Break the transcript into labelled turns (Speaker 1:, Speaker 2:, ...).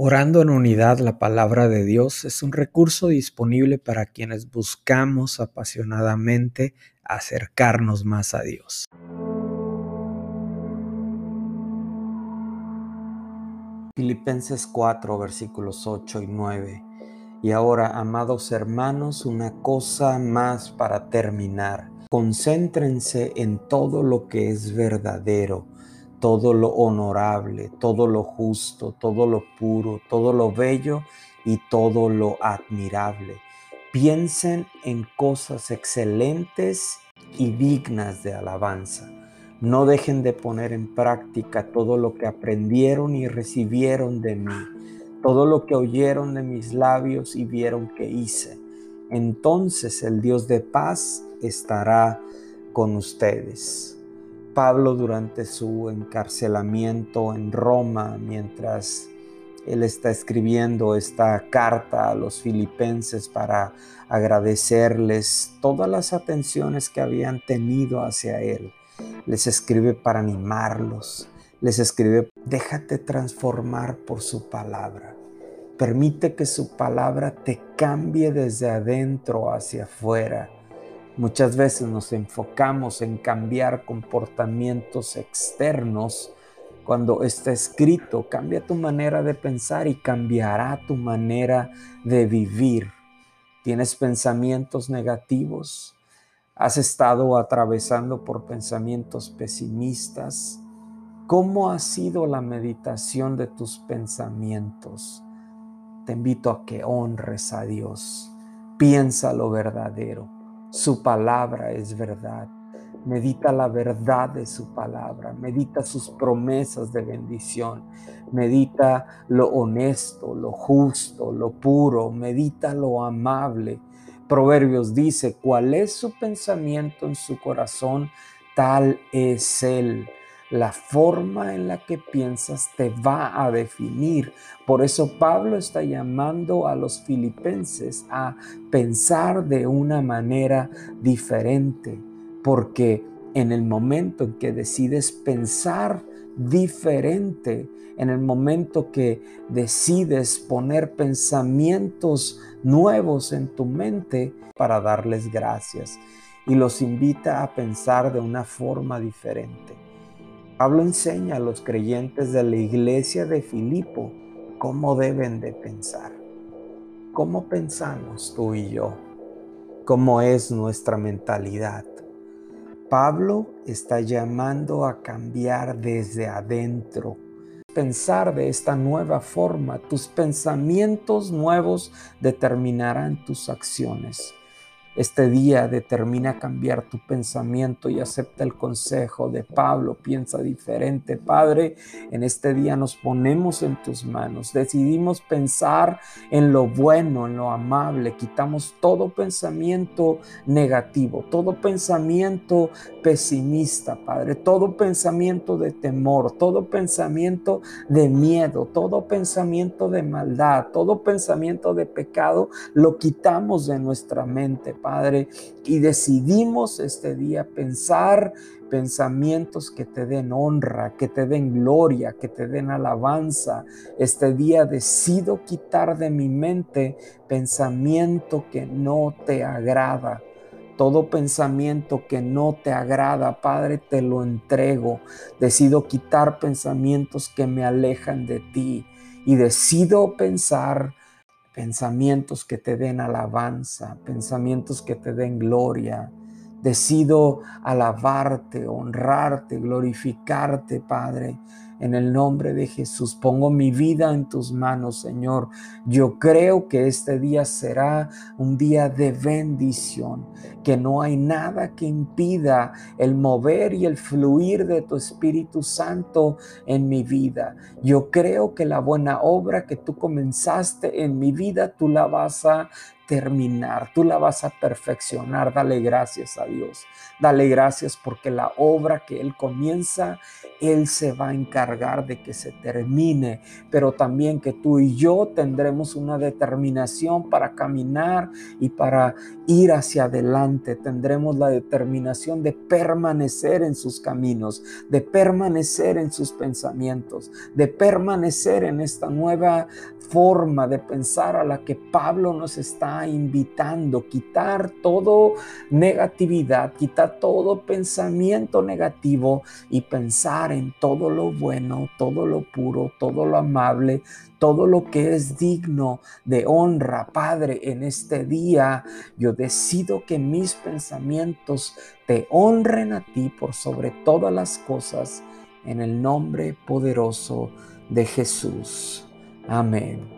Speaker 1: Orando en unidad la palabra de Dios es un recurso disponible para quienes buscamos apasionadamente acercarnos más a Dios. Filipenses 4 versículos 8 y 9. Y ahora, amados hermanos, una cosa más para terminar. Concéntrense en todo lo que es verdadero todo lo honorable, todo lo justo, todo lo puro, todo lo bello y todo lo admirable. Piensen en cosas excelentes y dignas de alabanza. No dejen de poner en práctica todo lo que aprendieron y recibieron de mí, todo lo que oyeron de mis labios y vieron que hice. Entonces el Dios de paz estará con ustedes. Pablo durante su encarcelamiento en Roma, mientras él está escribiendo esta carta a los filipenses para agradecerles todas las atenciones que habían tenido hacia él. Les escribe para animarlos, les escribe, déjate transformar por su palabra. Permite que su palabra te cambie desde adentro hacia afuera Muchas veces nos enfocamos en cambiar comportamientos externos cuando está escrito, cambia tu manera de pensar y cambiará tu manera de vivir. ¿Tienes pensamientos negativos? ¿Has estado atravesando por pensamientos pesimistas? ¿Cómo ha sido la meditación de tus pensamientos? Te invito a que honres a Dios. Piensa lo verdadero su palabra es verdad. Medita la verdad de su palabra, medita sus promesas de bendición, medita lo honesto, lo justo, lo puro, medita lo amable. Proverbios dice, ¿cuál es su pensamiento en su corazón? Tal es él la forma en la que piensas te va a definir. Por eso Pablo está llamando a los filipenses a pensar de una manera diferente, porque en el momento en que decides pensar diferente, en el momento que decides poner pensamientos nuevos en tu mente para darles gracias y los invita a pensar de una forma diferente. Pablo enseña a los creyentes de la iglesia de Filipo cómo deben de pensar. ¿Cómo pensamos tú y yo? ¿Cómo es nuestra mentalidad? Pablo está llamando a cambiar desde adentro. Pensar de esta nueva forma, tus pensamientos nuevos determinarán tus acciones. Este día determina cambiar tu pensamiento y acepta el consejo de Pablo. Piensa diferente, Padre. En este día nos ponemos en tus manos. Decidimos pensar en lo bueno, en lo amable. Quitamos todo pensamiento negativo, todo pensamiento pesimista, Padre. Todo pensamiento de temor, todo pensamiento de miedo, todo pensamiento de maldad, todo pensamiento de pecado. Lo quitamos de nuestra mente, Padre Padre, y decidimos este día pensar pensamientos que te den honra, que te den gloria, que te den alabanza. Este día decido quitar de mi mente pensamiento que no te agrada. Todo pensamiento que no te agrada, Padre, te lo entrego. Decido quitar pensamientos que me alejan de ti y decido pensar pensamientos que te den alabanza, pensamientos que te den gloria. Decido alabarte, honrarte, glorificarte, Padre. En el nombre de Jesús pongo mi vida en tus manos, Señor. Yo creo que este día será un día de bendición, que no hay nada que impida el mover y el fluir de tu Espíritu Santo en mi vida. Yo creo que la buena obra que tú comenzaste en mi vida, tú la vas a terminar, tú la vas a perfeccionar. Dale gracias a Dios. Dale gracias porque la obra que Él comienza, Él se va a encargar de que se termine, pero también que tú y yo tendremos una determinación para caminar y para ir hacia adelante. Tendremos la determinación de permanecer en sus caminos, de permanecer en sus pensamientos, de permanecer en esta nueva forma de pensar a la que Pablo nos está invitando, quitar todo negatividad, quitar todo pensamiento negativo y pensar en todo lo bueno, todo lo puro, todo lo amable, todo lo que es digno de honra, Padre, en este día. Yo decido que mis pensamientos te honren a ti por sobre todas las cosas, en el nombre poderoso de Jesús. Amén.